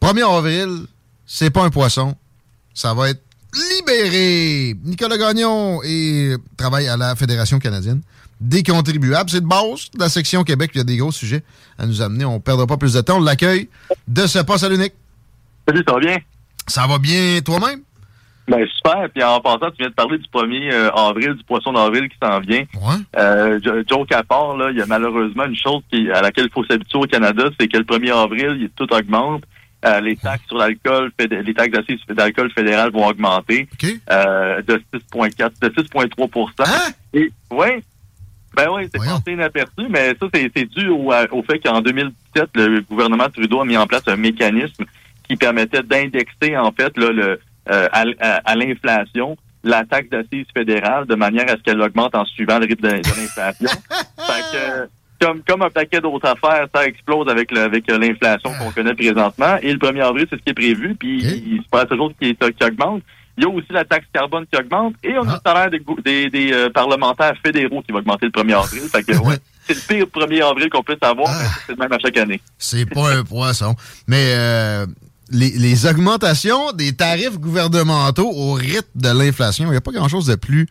1er avril, c'est pas un poisson. Ça va être libéré. Nicolas Gagnon et travaille à la Fédération canadienne des contribuables. C'est de base de la section Québec. Il y a des gros sujets à nous amener. On ne perdra pas plus de temps. On l'accueille de ce pas. Salut Nick. Salut, ça va bien? Ça va bien toi-même? Ben super. Puis en passant, tu viens de parler du 1er euh, avril, du poisson d'avril qui s'en vient. Ouais. Euh, Jo- Joe Capard, là, il y a malheureusement une chose qui, à laquelle il faut s'habituer au Canada, c'est que le 1er avril, il- tout augmente. Euh, les taxes sur l'alcool, les taxes d'assises d'alcool fédérales vont augmenter euh, de 6,4, de 6,3 Hein? Et oui, ben oui, c'est passé inaperçu, mais ça, c'est dû au, fait qu'en 2017, le gouvernement Trudeau a mis en place un mécanisme qui permettait d'indexer, en fait, là, le, euh, à, à- à l'inflation la taxe d'assises fédérale de manière à ce qu'elle augmente en suivant le rythme de, de l'inflation. fait que, comme, comme un paquet d'autres affaires, ça explose avec le- avec l'inflation qu'on connaît présentement. Et le 1er avril, c'est ce qui est prévu, puis il se passe toujours qui, qui augmente. Il y a aussi la taxe carbone qui augmente et on a Ah. le salaire des, gou- des, des, euh, parlementaires fédéraux qui va augmenter le 1er avril. Fait que, ouais, c'est le pire 1er avril qu'on puisse avoir, Ah. c'est le même à chaque année. C'est pas un poisson. Mais euh, les, les augmentations des tarifs gouvernementaux au rythme de l'inflation, il n'y a pas grand-chose de plus.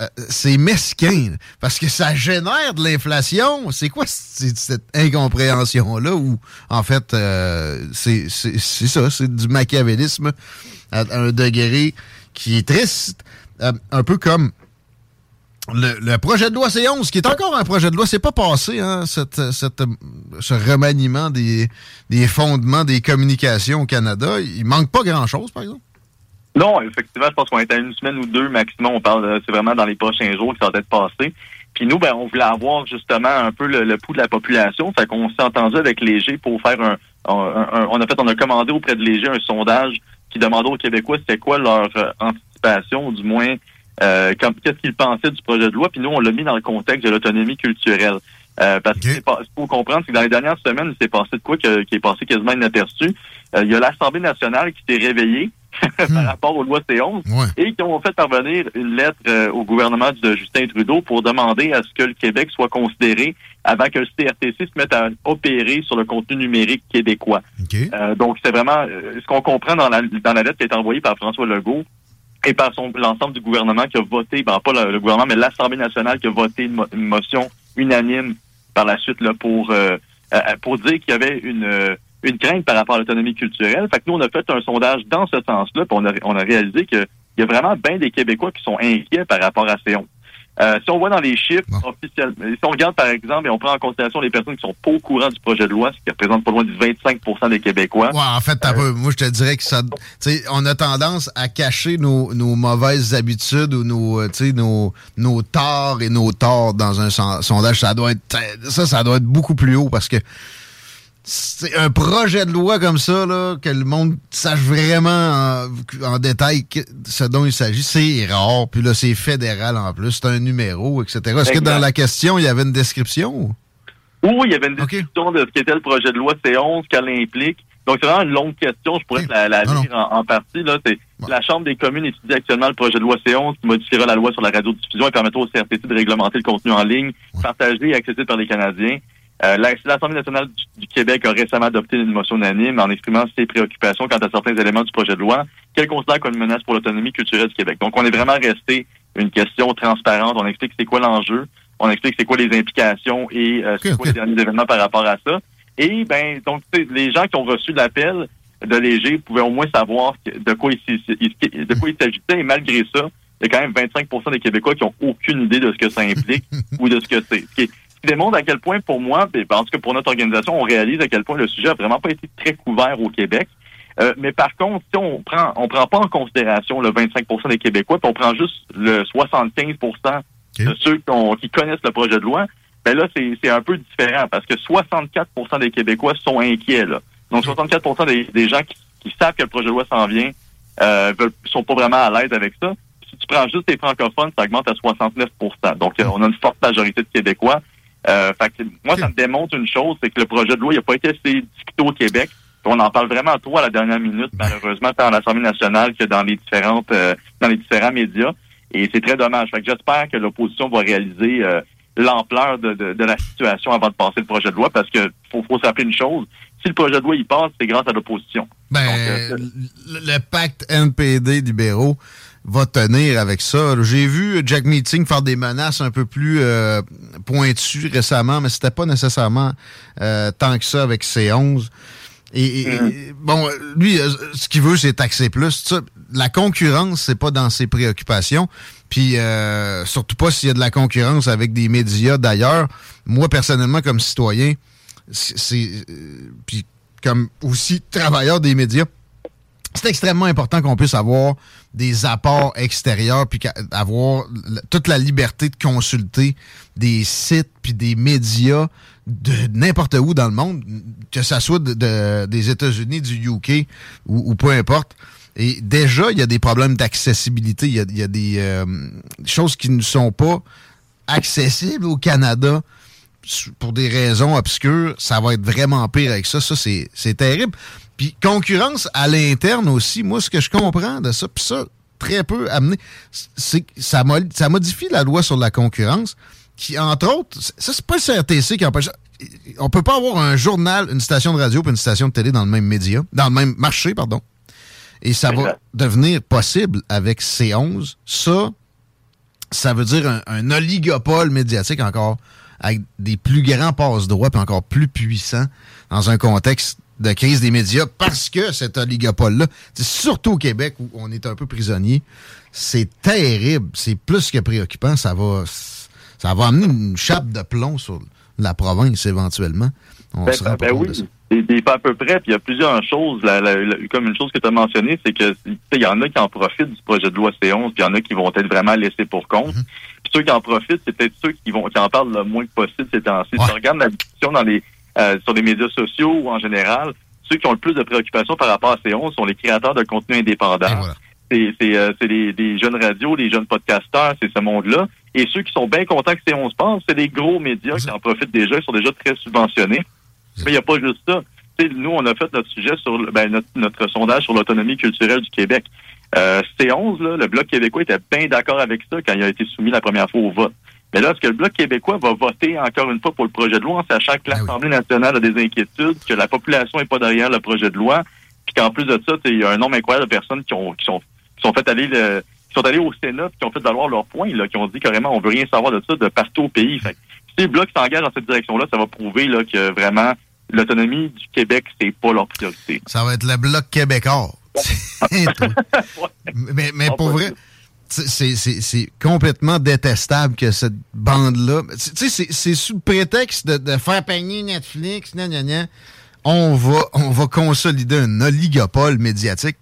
Euh, c'est mesquin, parce que ça génère de l'inflation. C'est quoi cette incompréhension-là où, en fait, euh, c'est ça, c'est du machiavélisme à, un degré qui est triste, Euh, un peu comme le, projet de loi C11, qui est encore un projet de loi, c'est pas passé, hein, cette, cette, ce remaniement des, des fondements des communications au Canada. Il manque pas grand-chose, par exemple. Non, effectivement, je pense qu'on est à une semaine ou deux maximum. On parle, euh, c'est vraiment dans les prochains jours que ça va être passé. Puis nous, ben, on voulait avoir justement un peu le, le pouls de la population. Fait qu'on s'est entendu avec Léger pour faire un, un- un- on a fait, on a commandé auprès de Léger un sondage qui demandait aux Québécois c'était quoi leur euh, anticipation, ou du moins euh, qu'est-ce qu'ils pensaient du projet de loi. Puis nous, on l'a mis dans le contexte de l'autonomie culturelle. Euh, parce Ok. qu'il faut comprendre c'est que dans les dernières semaines, il s'est passé de quoi que- qui est passé quasiment inaperçu. Euh, il y a l'Assemblée nationale qui s'est réveillée par rapport aux lois C11 Ouais. et qui ont fait parvenir une lettre euh, au gouvernement de Justin Trudeau pour demander à ce que le Québec soit considéré avant que le CRTC se mette à opérer sur le contenu numérique québécois. OK. Euh, donc, c'est vraiment euh, ce qu'on comprend dans la, dans la lettre qui a été envoyée par François Legault et par l'ensemble du gouvernement qui a voté, ben, pas le, le gouvernement, mais l'Assemblée nationale qui a voté une, mo- une motion unanime par la suite là, pour euh, euh, pour dire qu'il y avait une euh, une crainte par rapport à l'autonomie culturelle. Fait que nous, on a fait un sondage dans ce sens-là, puis on a, on a réalisé qu'il y a vraiment bien des Québécois qui sont inquiets par rapport à ces 11. Euh, si on voit dans les chiffres Bon. officiels, si on regarde par exemple et on prend en considération les personnes qui sont pas au courant du projet de loi, ce qui représente pas loin du 25% des Québécois, Ouais, en fait, peu- moi, je te dirais que ça. on a tendance à cacher nos, nos mauvaises habitudes ou nos, euh, nos, nos torts et nos torts dans un son- sondage. Ça doit être. Ça, ça doit être beaucoup plus haut parce que. C'est un projet de loi comme ça, là, que le monde sache vraiment en, en détail que- ce dont il s'agit. C'est rare. Puis là, c'est fédéral en plus. C'est un numéro, etc. Est-ce que dans la question, il y avait une description? Oui, il y avait une discussion de ce qu'était le projet de loi C11, qu'elle implique. Donc, c'est vraiment une longue question. Je pourrais la, la Non, lire en, en partie. Là. C'est Bon. La Chambre des communes étudie actuellement le projet de loi C11 qui modifiera la loi sur la radiodiffusion et permettra au CRTC de réglementer le contenu en ligne, Ouais. partagé et accessible par les Canadiens. Euh, la- L'Assemblée nationale du, Québec a récemment adopté une motion unanime en exprimant ses préoccupations quant à certains éléments du projet de loi qu'elle considère comme une menace pour l'autonomie culturelle du Québec. Donc, on est vraiment resté une question transparente. On explique c'est quoi l'enjeu. On explique c'est quoi les implications et euh, c'est quoi les derniers événements par rapport à ça. Et ben donc les gens qui ont reçu l'appel de Léger pouvaient au moins savoir de quoi il, de quoi il s'agissait. Et malgré ça, il y a quand même 25% des Québécois qui ont aucune idée de ce que ça implique ou de ce que c'est. Ce qui, démontre à quel point, pour moi, ben, parce que pour notre organisation, on réalise à quel point le sujet a vraiment pas été très couvert au Québec. Euh, mais par contre, si on prend on prend pas en considération le 25% des Québécois, puis on prend juste le 75 de ceux qui, connaissent le projet de loi, ben là, c'est un peu différent parce que 64% des Québécois sont inquiets. Là. Donc, 64% des, gens qui, savent que le projet de loi s'en vient euh, sont pas vraiment à l'aise avec ça. Si tu prends juste les francophones, ça augmente à 69% Donc, on a une forte majorité de Québécois. Euh, fait que, moi, ça me démontre une chose, c'est que le projet de loi n'a pas été assez discuté au Québec. On en parle vraiment trop à la dernière minute, malheureusement, tant à l'Assemblée nationale que dans les différentes euh, dans les différents médias. Et c'est très dommage. Fait que j'espère que l'opposition va réaliser euh, l'ampleur de, de, la situation avant de passer le projet de loi, parce que faut, faut se rappeler une chose. Si le projet de loi y passe, c'est grâce à l'opposition. Ben, euh, le, pacte NPD libéraux va tenir avec ça. J'ai vu Jack Meeting faire des menaces un peu plus pointues récemment, mais c'était pas nécessairement tant que ça avec C11. Et, mm. bon, lui, euh, ce qu'il veut, c'est taxer plus. la concurrence, c'est pas dans ses préoccupations. Puis euh, surtout pas s'il y a de la concurrence avec des médias d'ailleurs. Moi, personnellement, comme citoyen, c'est euh, puis comme aussi travailleur des médias, c'est extrêmement important qu'on puisse avoir des apports extérieurs puis avoir toute la liberté de consulter des sites puis des médias de n'importe où dans le monde, que ça soit de, des États-Unis, du UK ou, peu importe. Et déjà, il y a des problèmes d'accessibilité. Il y a, des euh, choses qui ne sont pas accessibles au Canada pour des raisons obscures. Ça va être vraiment pire avec ça. Ça, c'est terrible. Puis concurrence à l'interne aussi. Moi, ce que je comprends de ça, puis ça, très peu amené, c'est ça, ça modifie la loi sur la concurrence qui, entre autres, ça, c'est pas le CRTC qui empêche. On peut pas avoir un journal, une station de radio et une station de télé dans le même média, dans le même marché, pardon. Et ça va devenir possible avec C11. Ça, ça veut dire un, oligopole médiatique encore avec des plus grands passe-droits et encore plus puissants dans un contexte de crise des médias parce que cet oligopole-là, surtout au Québec où on est un peu prisonnier, c'est terrible, c'est plus que préoccupant. Ça va, ça va amener une chape de plomb sur la province éventuellement. On ben, ben, ben oui, c'est pas à peu près. Puis il y a plusieurs choses. comme une chose que tu as mentionnée, c'est que il y en a qui en profitent du projet de loi C11, puis il y en a qui vont être vraiment laissés pour compte. Mm-hmm. Puis ceux qui en profitent, c'est peut-être ceux qui vont qui en parlent le moins possible ces temps-ci. Si tu regardes la discussion dans les euh, sur les médias sociaux ou en général, ceux qui ont le plus de préoccupations par rapport à C11 sont les créateurs de contenu indépendants. C'est euh, les, jeunes radios, les jeunes podcasteurs, c'est ce monde-là. Et ceux qui sont bien contents que C11 passe, c'est les gros médias qui en profitent déjà, ils sont déjà très subventionnés. Mais il n'y a pas juste ça. nous, on a fait notre sujet sur ben, notre, sondage sur l'autonomie culturelle du Québec. Euh, C11, le Bloc québécois était bien d'accord avec ça quand il a été soumis la première fois au vote. Mais là, est-ce que le Bloc québécois va voter encore une fois pour le projet de loi en sachant que ben l'Assemblée nationale a des inquiétudes, que la population n'est pas derrière le projet de loi, puis qu'en plus de ça, il y a un nombre incroyable de personnes qui, ont, qui sont qui sont fait aller le, qui sont allés au Sénat qui ont fait valoir leur point, là, qui ont dit carrément on veut rien savoir de ça de partout au pays. Fait si le Bloc s'engage dans cette direction-là, ça va prouver là, que vraiment l'autonomie du Québec, c'est pas leur priorité. Ça va être le Bloc québécois. mais, mais pour vrai, c'est complètement détestable que cette bande-là. Tu sais, c'est sous le prétexte de, faire peigner Netflix, on va, on va consolider un oligopole médiatique.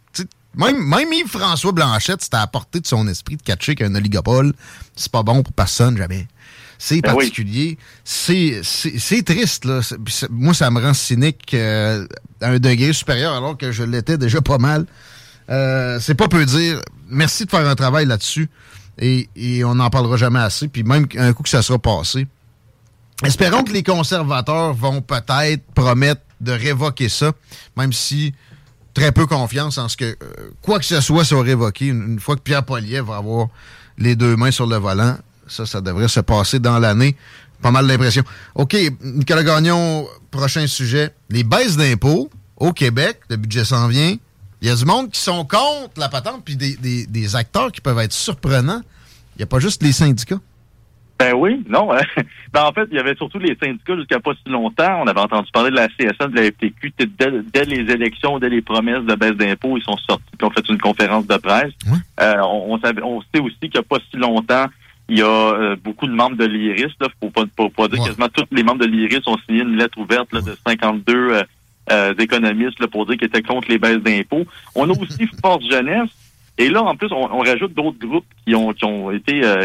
même, même Yves-François Blanchette, c'était à portée de son esprit de catcher qu'un oligopole, c'est pas bon pour personne, jamais. C'est ben particulier. C'est triste, là. Moi, ça me rend cynique euh, à un degré supérieur, alors que je l'étais déjà pas mal. Euh, c'est pas peu dire. Merci de faire un travail là-dessus. Et, on n'en parlera jamais assez. Puis même un coup que ça sera passé. Espérons que les conservateurs vont peut-être promettre de révoquer ça, même si très peu confiance en ce que euh, quoi que ce soit soit révoqué une, fois que Pierre Poilievre va avoir les deux mains sur le volant. Ça, ça devrait se passer dans l'année. Pas mal d'impression. OK, Nicolas Gagnon, prochain sujet. Les baisses d'impôts au Québec, le budget s'en vient. Il y a du monde qui sont contre la patente, puis des, acteurs qui peuvent être surprenants. Il n'y a pas juste les syndicats. Ben oui, non. ben en fait, il y avait surtout les syndicats jusqu'à pas si longtemps. On avait entendu parler de la CSN, de la FTQ. Dès, les élections, dès les promesses de baisse d'impôts, ils sont sortis et ont fait une conférence de presse. Euh, on, on, sait aussi qu'il n'y a pas si longtemps, il y a euh, beaucoup de membres de l'IRIS. Il faut pas, pas, dire quasiment tous les membres de l'IRIS ont signé une lettre ouverte de 52 euh, économistes là, pour dire qu'ils étaient contre les baisses d'impôts. On a aussi Force Jeunesse et là, en plus, on, rajoute d'autres groupes qui ont, qui ont été euh,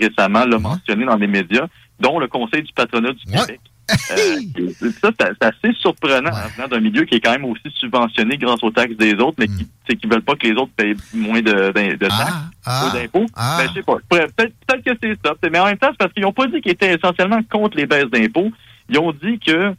récemment là, mentionnés dans les médias, dont le Conseil du patronat du Québec. Euh, ça, c'est assez surprenant en venant d'un milieu qui est quand même aussi subventionné grâce aux taxes des autres, mais qui ne qui veulent pas que les autres payent moins de, de, taxes ah, ou d'impôts. Ah. Ben, je sais pas. Peut-être peut que c'est ça. Mais en même temps, c'est parce qu'ils n'ont pas dit qu'ils étaient essentiellement contre les baisses d'impôts. Ils ont dit que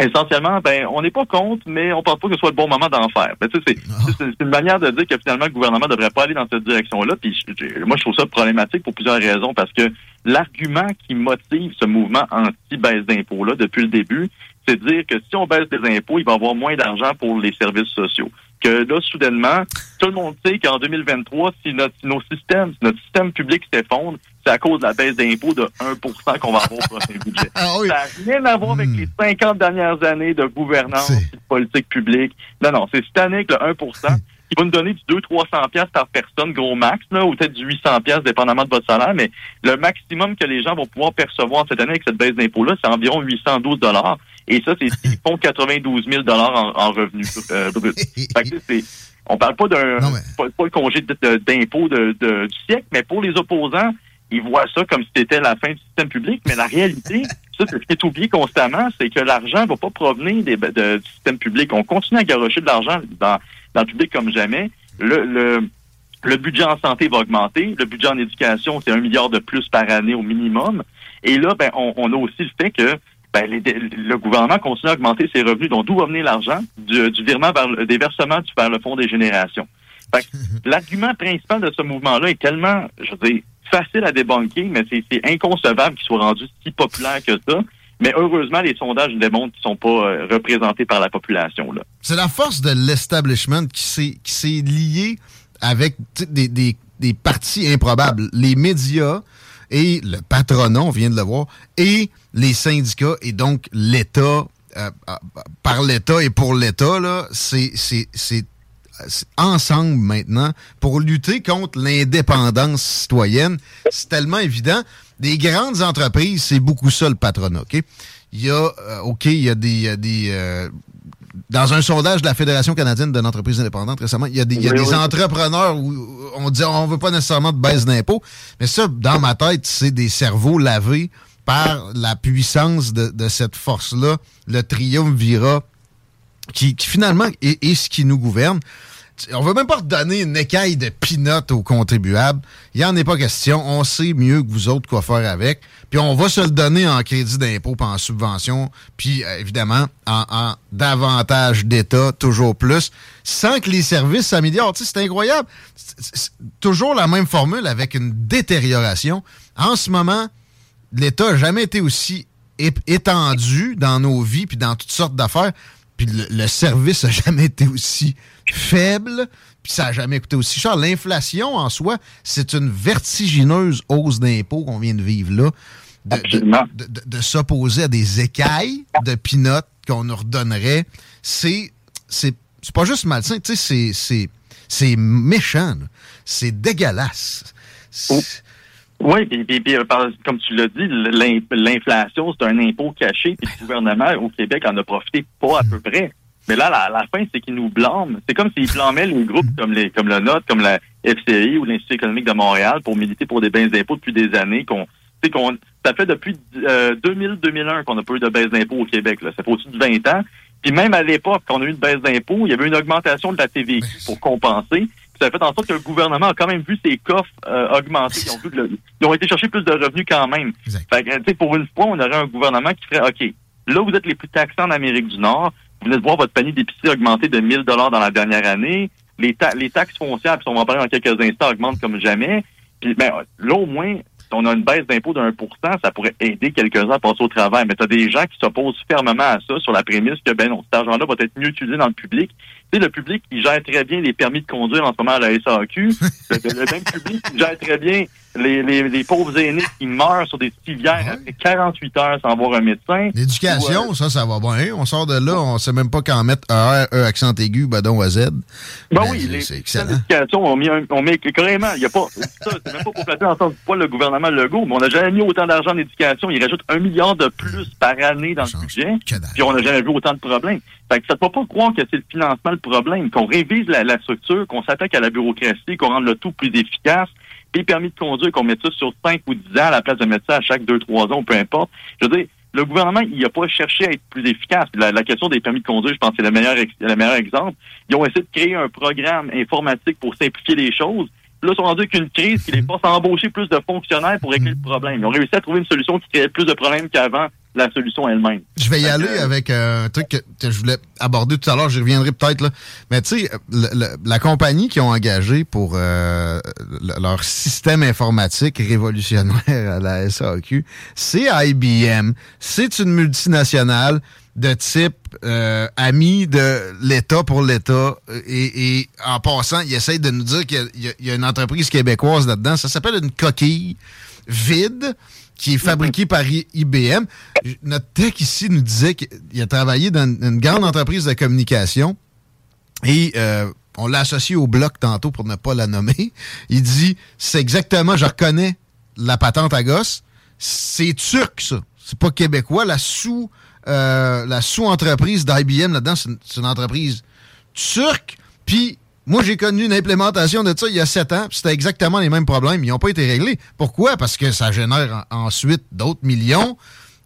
essentiellement, ben, on n'est pas contre, mais on pense pas que ce soit le bon moment d'en faire. Ben, c'est, c'est une manière de dire que finalement, le gouvernement ne devrait pas aller dans cette direction-là. Puis moi, je trouve ça problématique pour plusieurs raisons, parce que l'argument qui motive ce mouvement anti-baisse d'impôts-là depuis le début, c'est de dire que si on baisse des impôts, il va y avoir moins d'argent pour les services sociaux que là, soudainement, tout le monde sait qu'en 2023, si, notre, nos systèmes, si notre système public s'effondre, c'est à cause de la baisse d'impôts de 1% qu'on va avoir au prochain budget. Ah ça n'a rien à voir avec hmm. les 50 dernières années de gouvernance de politique publique. Non, non, c'est cette année que le 1% qui va nous donner du 200-300 pièces par personne, gros max, là, ou peut-être du 800 pièces dépendamment de votre salaire, mais le maximum que les gens vont pouvoir percevoir cette année avec cette baisse d'impôts-là, c'est environ 812 dollars. Et ça, c'est ils font 92 000 dollars en, revenus euh, bruts. fait que c'est, on parle pas d'un pas, le congé d'impôt de, de, du siècle, mais pour les opposants, ils voient ça comme si c'était la fin du système public, mais la réalité, ça, c'est ce qui est oublié constamment, c'est que l'argent va pas provenir des, du système public. On continue à garocher de l'argent dans, dans le public comme jamais. Le, le, le budget en santé va augmenter. Le budget en éducation, c'est un milliard de plus par année au minimum. Et là, ben, on, on a aussi le fait que ben, le gouvernement continue à augmenter ses revenus. Donc, d'où va venir l'argent? Du, du, virement vers des versements vers le Fonds des générations. L'argument principal de ce mouvement-là est tellement, je veux dire, facile à débunker, mais c'est inconcevable qu'il soit rendu si populaire que ça. Mais heureusement, les sondages démontrent qu'ils ne sont pas euh, représentés par la population. C'est la force de l'establishment qui s'est lié avec des, des, des partis improbables. Les médias et le patronat, on vient de le voir, et les syndicats et donc l'État, euh, euh, par l'État et pour l'État, c'est ensemble maintenant pour lutter contre l'indépendance citoyenne. C'est tellement évident. Des grandes entreprises, c'est beaucoup ça le patronat, OK? Il y a, euh, OK, il y a des, des dans un sondage de la Fédération canadienne de l'entreprise indépendante récemment, il y a des, des entrepreneurs où on dit on veut pas nécessairement de baisse d'impôts, mais ça, dans ma tête, c'est des cerveaux lavés par la puissance de, cette force-là, le triumvirat, qui, qui finalement est, ce qui nous gouverne. On veut même pas redonner une écaille de pinottes aux contribuables. Il n'y en est pas question. On sait mieux que vous autres quoi faire avec. Puis on va se le donner en crédit d'impôt, puis en subvention, puis euh, évidemment en, davantage d'État, toujours plus, sans que les services s'améliorent. c'est incroyable. toujours la même formule avec une détérioration. En ce moment, l'État n'a jamais été aussi étendu dans nos vies puis dans toutes sortes d'affaires. Puis le, service n'a jamais été aussi faible, puis ça n'a jamais coûté aussi cher. L'inflation en soi, c'est une vertigineuse hausse d'impôts qu'on vient de vivre là. De, s'opposer à des écailles de pinottes qu'on nous redonnerait, c'est c'est pas juste malsain, tu sais, c'est méchant, c'est dégueulasse. Oui, puis, euh, comme tu l'as dit, l'inflation, c'est un impôt caché, puis le gouvernement au Québec en a profité pas à peu près. Mais là, la, la fin, c'est qu'ils nous blâment. C'est comme s'ils blâmaient les groupes comme les comme le NOT, comme la FCI ou l'Institut économique de Montréal pour militer pour des baisses d'impôts depuis des années. qu'on qu'on Ça fait depuis 2000-2001 euh, qu'on n'a pas eu de baisse d'impôts au Québec. Là. Ça fait au-dessus de 20 ans. Puis même à l'époque, quand on a eu une baisse d'impôts, il y avait une augmentation de la TVQ pour compenser ça a fait en sorte que le gouvernement a quand même vu ses coffres euh, augmenter. Ils ont, vu ils ont été chercher plus de revenus quand même. Fait pour une fois, on aurait un gouvernement qui ferait, OK, là, vous êtes les plus taxés en Amérique du Nord. Vous venez de voir votre panier d'épicerie augmenter de 1000 dollars dans la dernière année. Les, les taxes foncières, puis on va en parler dans quelques instants, augmentent comme jamais. Puis, ben, là, au moins, si on a une baisse d'impôt de 1% ça pourrait aider quelques-uns à passer au travail. Mais tu as des gens qui s'opposent fermement à ça sur la prémisse que ben non, cet argent-là va être mieux utilisé dans le public. Sais, le public qui gère très bien les permis de conduire en ce moment à la SAQ, le, même public qui gère très bien les, les, les pauvres aînés qui meurent sur des civières Ouais. après 48 heures sans voir un médecin. L'éducation, euh, ça, ça va bien. On sort de là, on sait même pas quand mettre ER, E accent aigu, badon à Z. Ben Ben, oui, c'est- excellent. d'éducation, on met, un- on met carrément, il y a pas, ça, c'est même pas pour flatter en sens du poil le gouvernement Legault, mais on n'a jamais mis autant d'argent en éducation. Il rajoute un milliard de plus par année dans le budget, puis on n'a jamais vu autant de problèmes. Fait que ça ne peut pas croire que c'est le financement le problème, qu'on révise la, la structure, qu'on s'attaque à la bureaucratie, qu'on rende le tout plus efficace, puis permis de conduire, qu'on mette ça sur 5 ou 10 ans à la place de mettre ça à chaque 2-3 ans, peu importe. Je veux dire, le gouvernement, il n'a pas cherché à être plus efficace. La, la question des permis de conduire, je pense que c'est le meilleur, le meilleur exemple. Ils ont essayé de créer un programme informatique pour simplifier les choses. Là, ils sont rendus qu'une crise qui les force à embaucher plus de fonctionnaires pour régler le problème. Ils ont réussi à trouver une solution qui créait plus de problèmes qu'avant la solution elle-même. Je vais y aller avec euh, un truc que, que je voulais aborder tout à l'heure, j'y reviendrai peut-être. là. Mais tu sais, la compagnie qui ont engagé pour euh, le- leur système informatique révolutionnaire à la SAQ, c'est IBM. C'est une multinationale de type euh, ami de l'État pour l'État. Et, et en passant, ils essayent de nous dire qu'il y a une entreprise québécoise là-dedans. Ça s'appelle une coquille vide qui est fabriquée par IBM. Notre tech ici nous disait qu'il a travaillé dans une grande entreprise de communication et euh, on l'a associé au bloc tantôt pour ne pas la nommer. Il dit c'est exactement, je reconnais la patente à gosse, c'est turc ça. C'est pas québécois. La sous euh, la sous-entreprise d'IBM là-dedans, c'est une, une entreprise turque. Puis moi, j'ai connu une implémentation de ça il y a sept ans. C'était exactement les mêmes problèmes. Ils n'ont pas été réglés. Pourquoi? Parce que ça génère en- ensuite d'autres millions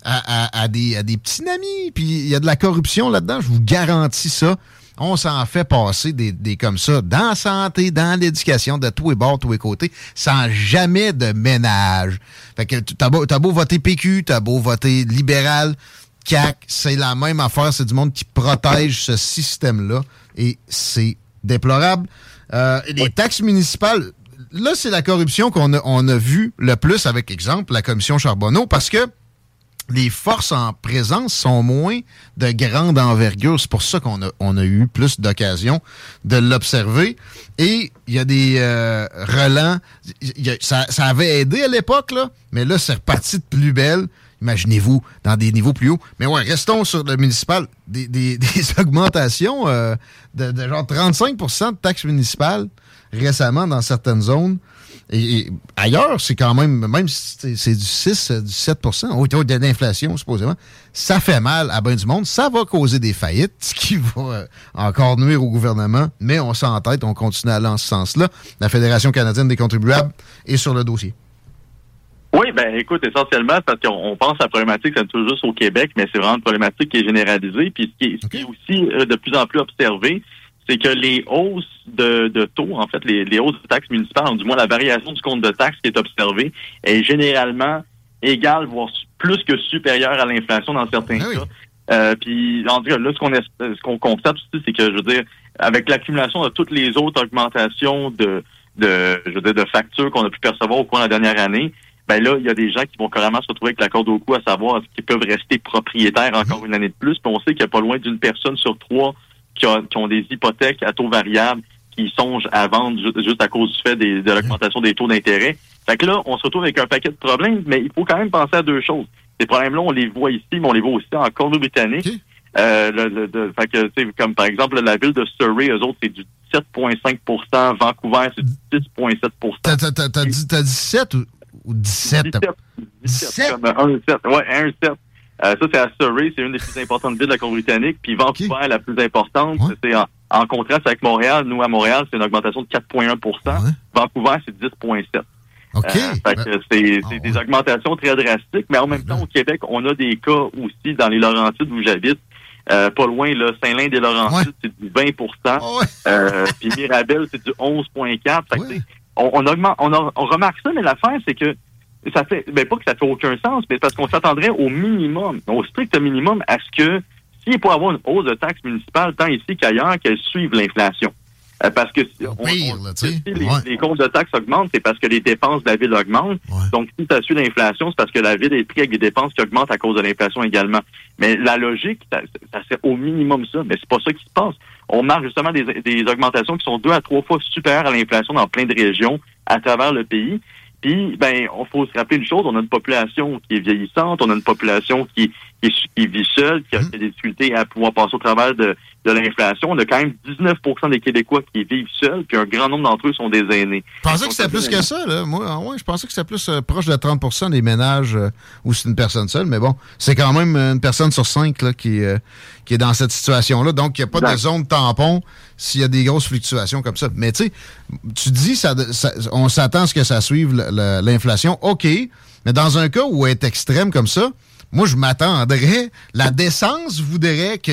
à, à- à des, à des petits amis. Puis il y a de la corruption là-dedans. Je vous garantis ça. On s'en fait passer des, des comme ça dans la santé, dans l'éducation, de tous les bords, tous les côtés, sans jamais de ménage. Fait que t'as beau, beau voter PQ, t'as beau voter libéral, CAC, c'est la même affaire. C'est du monde qui protège ce système-là. Et c'est déplorable. Euh, les taxes municipales, là, c'est la corruption qu'on a, on a vu le plus avec, exemple, la commission Charbonneau, parce que les forces en présence sont moins de grande envergure. C'est pour ça qu'on a, on a eu plus d'occasions de l'observer. Et il y a des euh, relents. Il y a- ça, ça avait aidé à l'époque, là, mais là, c'est reparti de plus belle. Imaginez-vous, dans des niveaux plus hauts. Mais ouais, restons sur le municipal. Des, augmentations euh, de, genre 35% de taxes municipales récemment dans certaines zones. Et, ailleurs, c'est quand même, même si c'est du 6, euh, du 7% au taux de l'inflation, supposément, ça fait mal à bien du monde. Ça va causer des faillites, ce qui va euh, encore nuire au gouvernement, mais on s'entête, on continue à aller en ce sens-là. La Fédération canadienne des contribuables est sur le dossier. Oui, ben écoute, essentiellement, parce qu'on on pense à la problématique, c'est toujours juste au Québec, mais c'est vraiment une problématique qui est généralisée. Puis ce qui est, ce qui est aussi euh, de plus en plus observé, c'est que les hausses de, de taux, en fait, les, les hausses de taxes municipales, ou du moins la variation du compte de taxes qui est observée, est généralement égale, voire plus que supérieure à l'inflation dans certains Ah oui. cas. Euh, puis, en tout cas, là, ce qu'on ce qu'on constate aussi, c'est que, je veux dire, avec l'accumulation de toutes les autres augmentations de, de, je veux dire, de factures qu'on a pu percevoir au cours de la dernière année, ben là, il y a des gens qui vont carrément se retrouver avec la corde au cou à savoir est-ce qu'ils peuvent rester propriétaires encore une année de plus. Puis on sait qu'il y a pas loin d'une personne sur trois qui, a- qui ont des hypothèques à taux variable qui songent à vendre ju- juste à cause du fait des- de l'augmentation des taux d'intérêt. Fait que là, on se retrouve avec un paquet de problèmes, mais il faut quand même penser à deux choses. Ces problèmes-là, on les voit ici, mais on les voit aussi en Colombie-Britannique. Euh, le, le- de- fait que, comme par exemple, la ville de Surrey, eux autres, c'est du 7,5% Vancouver, c'est du 10,7 T'as, dit, t'as dit 7 ou, ou 17? 17. 17? Comme un 7. Ouais, un 7. Euh, ça, c'est à Surrey, c'est une des plus importantes villes de la Colombie-Britannique. Puis Vancouver, la plus importante, Ouais. c'est en, en contraste avec Montréal. Nous, à Montréal, c'est une augmentation de 4,1 Ouais. Vancouver, c'est 10,7 OK. Euh, Ben, c'est Ah, ouais. des augmentations très drastiques, mais en même temps, au Québec, on a des cas aussi dans les Laurentides où j'habite. Euh, pas loin, là, Saint-Lin-des-Laurentides, Ouais. c'est du 20 ah ouais. euh, Puis Mirabel, c'est du 11,4 On, on, augmente, on, a- on remarque ça, mais l'affaire, c'est que ça fait, ben pas que ça fait aucun sens, mais parce qu'on s'attendrait au minimum, au strict minimum, à ce que s'il peut y avoir une hausse de taxes municipales, tant ici qu'ailleurs, qu'elles suivent l'inflation. Euh, parce que si, pire, là, si les, Ouais. les comptes de taxes augmentent, c'est parce que les dépenses de la ville augmentent. Ouais. Donc, si ça suit l'inflation, c'est parce que la ville est pris avec des dépenses qui augmentent à cause de l'inflation également. Mais la logique, ça, ça serait au minimum ça, mais c'est pas ça qui se passe. On marque justement des, des augmentations qui sont deux à trois fois supérieures à l'inflation dans plein de régions à travers le pays. Puis, ben, on faut se rappeler une chose, on a une population qui est vieillissante, on a une population qui, qui, vit seule, qui a mmh. des difficultés à pouvoir passer au travers de, de l'inflation. On a quand même 19% des Québécois qui vivent seuls, puis un grand nombre d'entre eux sont des aînés. Je pensais que c'était plus que ça, là. Moi, ah ouais, je pensais que c'était plus euh, proche de 30% des ménages euh, où c'est une personne seule, mais bon, c'est quand même une personne sur cinq là, qui, euh, qui est dans cette situation-là. Donc, il n'y a pas de zone tampon s'il y a des grosses fluctuations comme ça. Mais tu sais, tu dis, ça, on s'attend à ce que ça suive l'inflation. OK, mais dans un cas où elle est extrême comme ça, moi, je m'attendrais, la décence voudrait que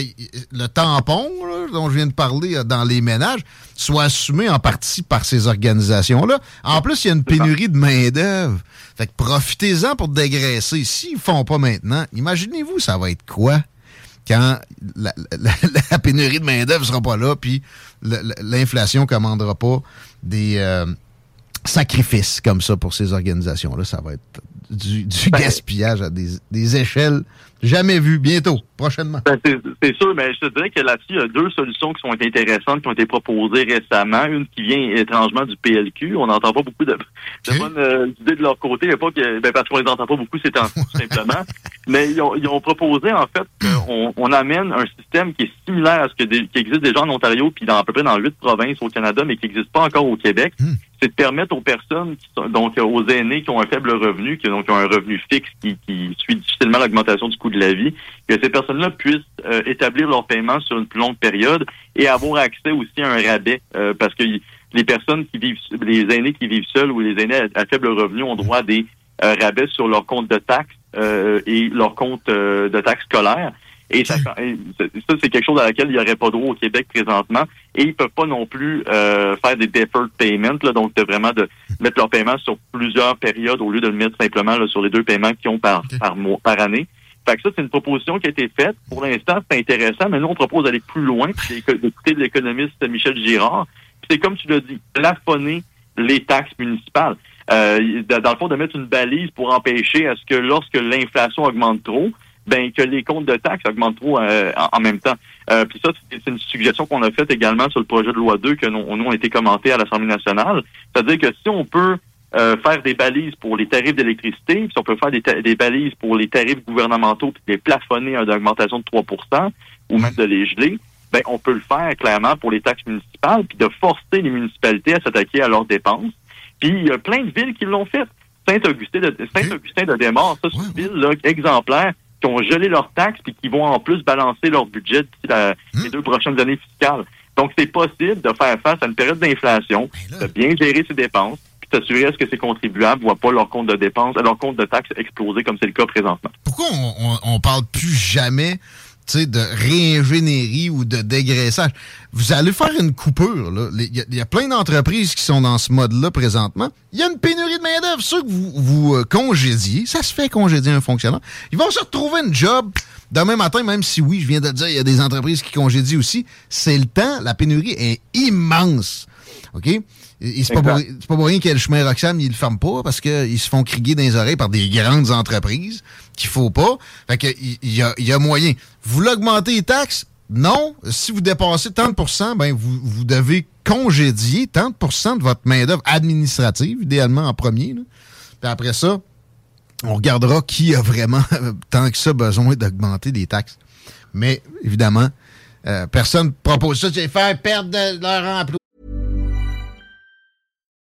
le tampon dont je viens de parler euh, dans les ménages soit assumé en partie par ces organisations-là. En plus, il y a une pénurie de main-d'œuvre. Fait que profitez-en pour dégraisser. S'ils ne font pas maintenant, imaginez-vous, ça va être quoi? quand la, pénurie de main-d'œuvre sera pas là, puis l'inflation commandera pas des euh, sacrifices comme ça pour ces organisations-là. Ça va être du, ben, gaspillage à des, échelles jamais vues. Bientôt, prochainement. Ben, c'est sûr, mais je te dirais que là-dessus, il y a deux solutions qui sont intéressantes, qui ont été proposées récemment. Une qui vient étrangement du PLQ. On n'entend pas beaucoup de, bonnes euh, idées de leur côté. pas que, ben, parce qu'on les entend pas beaucoup, c'est tout simplement. Mais ils ont, proposé, en fait, qu'on on amène un système qui est similaire à ce que qui existe déjà en Ontario, puis dans à peu près dans huit provinces au Canada, mais qui n'existe pas encore au Québec. Hmm c'est de permettre aux personnes, qui sont, donc aux aînés qui ont un faible revenu, qui, donc, ont un revenu fixe qui, qui suit difficilement l'augmentation du coût de la vie, que ces personnes-là puissent euh, établir leur paiement sur une plus longue période et avoir accès aussi à un rabais, euh, parce que les personnes qui vivent, les aînés qui vivent seuls ou les aînés à, faible revenu ont droit à des euh, rabais sur leur compte de taxes et leur compte de taxes scolaires. Et ça, ça c'est quelque chose à laquelle il n'y aurait pas droit au Québec présentement. Et ils peuvent pas non plus euh, faire des deferred payments, là, donc de vraiment de mettre leur paiement sur plusieurs périodes au lieu de le mettre simplement là, sur les deux paiements qu'ils ont par, par mois, par année. Fait que ça, c'est une proposition qui a été faite. Pour l'instant, c'est intéressant, mais nous, on propose d'aller plus loin, d'écouter l'économiste Michel Girard. c'est comme tu l'as dit, plafonner les taxes municipales. Euh, dans le fond, de mettre une balise pour empêcher à ce que lorsque l'inflation augmente trop, ben que les comptes de taxes augmentent trop euh, en, même temps. Euh, puis ça, c'est une suggestion qu'on a faite également sur le projet de loi 2 que nous, nous ont été commenté à l'Assemblée nationale. C'est-à-dire que si on peut euh, faire des balises pour les tarifs d'électricité, si on peut faire des, des, balises pour les tarifs gouvernementaux, puis les plafonner à une augmentation de 3% ou même de les geler, ben on peut le faire clairement pour les taxes municipales, puis de forcer les municipalités à s'attaquer à leurs dépenses. Puis il y a plein de villes qui l'ont fait. Saint-Augustin de Saint-Augustin de Desmaures, ça, c'est une ville là, exemplaire qui ont gelé leurs taxes et qui vont en plus balancer leur budget d'ici hmm. les deux prochaines années fiscales. Donc, c'est possible de faire face à une période d'inflation, ben de bien gérer ses dépenses, puis s'assurer à ce que ces contribuables voient pas leur compte de dépenses, leur compte de taxes exploser comme c'est le cas présentement. Pourquoi on, ne parle plus jamais de réingénierie ou de dégraissage? Vous allez faire une coupure. Il y, a plein d'entreprises qui sont dans ce mode-là présentement. Il y a une pénurie de main-d'œuvre. Ceux que vous, vous euh, congédiez, ça se fait congédier un fonctionnaire. Ils vont se retrouver une job demain matin, même si oui, je viens de dire, il y a des entreprises qui congédient aussi. C'est le temps. La pénurie est immense. OK? C'est pas, pas, pour rien qu'il y a le chemin Roxham, ils le ferment pas parce qu'ils se font crier dans les oreilles par des grandes entreprises qu'il faut pas. Fait que il y a, y a moyen. Vous l'augmentez les taxes? Non. Si vous dépassez 30% ben vous, vous devez congédier 30% de votre main-d'œuvre administrative, idéalement en premier. Puis après ça, on regardera qui a vraiment tant que ça besoin d'augmenter des taxes. Mais évidemment, euh, personne propose ça, c'est faire perdre leur emploi.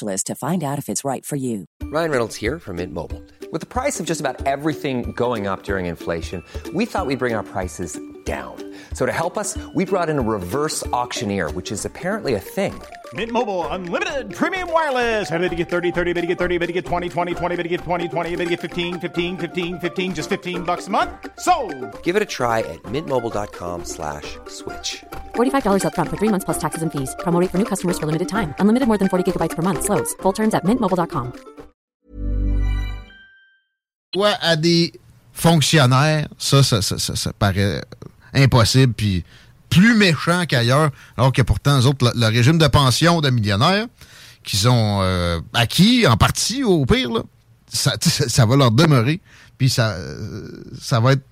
specialist to find out if it's right for you. Ryan Reynolds here from Mint Mobile. With the price of just about everything going up during inflation, we thought we'd bring our prices down. So to help us, we brought in a reverse auctioneer, which is apparently a thing. Mint Mobile unlimited premium wireless. Have to get 30, 30, bit to get 30, bit to get 20, 20, 20, bit to get 20, 20, bit to get 15, 15, 15, 15 just 15 bucks a month. So, Give it a try at mintmobile.com slash switch. $45 upfront for 3 months plus taxes and fees. Promo rate for new customers for limited time. Unlimited more than 40 gigabytes per month slows. Full terms at mintmobile.com. Toi, à des fonctionnaires, ça, ça, ça, ça, ça paraît impossible, puis plus méchant qu'ailleurs, alors que pourtant, eux autres, le, régime de pension de millionnaires qu'ils ont euh, acquis, en partie, au pire, là, ça, ça, va leur demeurer, puis ça, euh, ça va être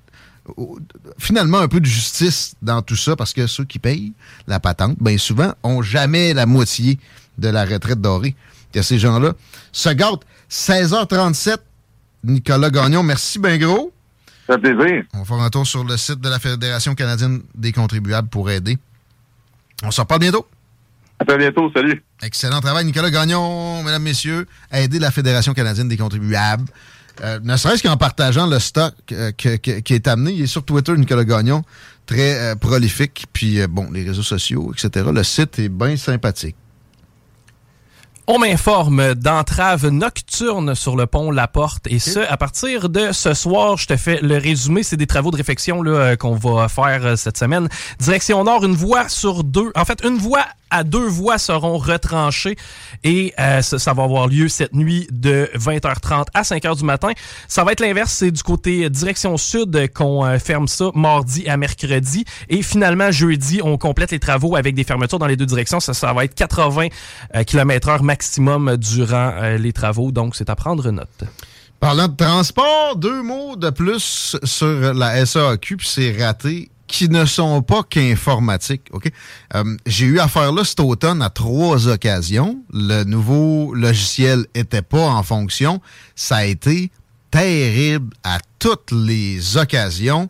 finalement un peu de justice dans tout ça, parce que ceux qui payent la patente, bien souvent, ont jamais la moitié de la retraite dorée que ces gens-là se gâtent. 16h37, Nicolas Gagnon, merci bien gros. Ça fait plaisir. On va faire un tour sur le site de la Fédération canadienne des contribuables pour aider. On se reparle bientôt. À très bientôt. Salut. Excellent travail, Nicolas Gagnon, mesdames, messieurs, à aider la Fédération canadienne des contribuables. Euh, ne serait-ce qu'en partageant le stock euh, que- que- qui est amené. Il est sur Twitter, Nicolas Gagnon, très euh, prolifique. Puis, bon, les réseaux sociaux, etc. Le site est bien sympathique. On m'informe d'entrave nocturne sur le pont La Porte et ce, à partir de ce soir, je te fais le résumé. C'est des travaux de réfection là, euh, qu'on va faire euh, cette semaine. Direction Nord, une voie sur deux. En fait, une voie à deux voies seront retranchées et euh, ça, ça va avoir lieu cette nuit de 20h30 à 5h du matin. Ça va être l'inverse, c'est du côté euh, direction sud euh, qu'on euh, ferme ça mardi à mercredi et finalement jeudi, on complète les travaux avec des fermetures dans les deux directions. Ça, ça va être 80 km heure maximum durant euh, les travaux, donc c'est à prendre note. Parlant de transport, deux mots de plus sur la SAQ, puis c'est raté, qui ne sont pas qu'informatiques. OK? Euh, J'ai eu affaire là cet automne à trois occasions. Le nouveau logiciel était pas en fonction. Ça a été terrible à toutes les occasions.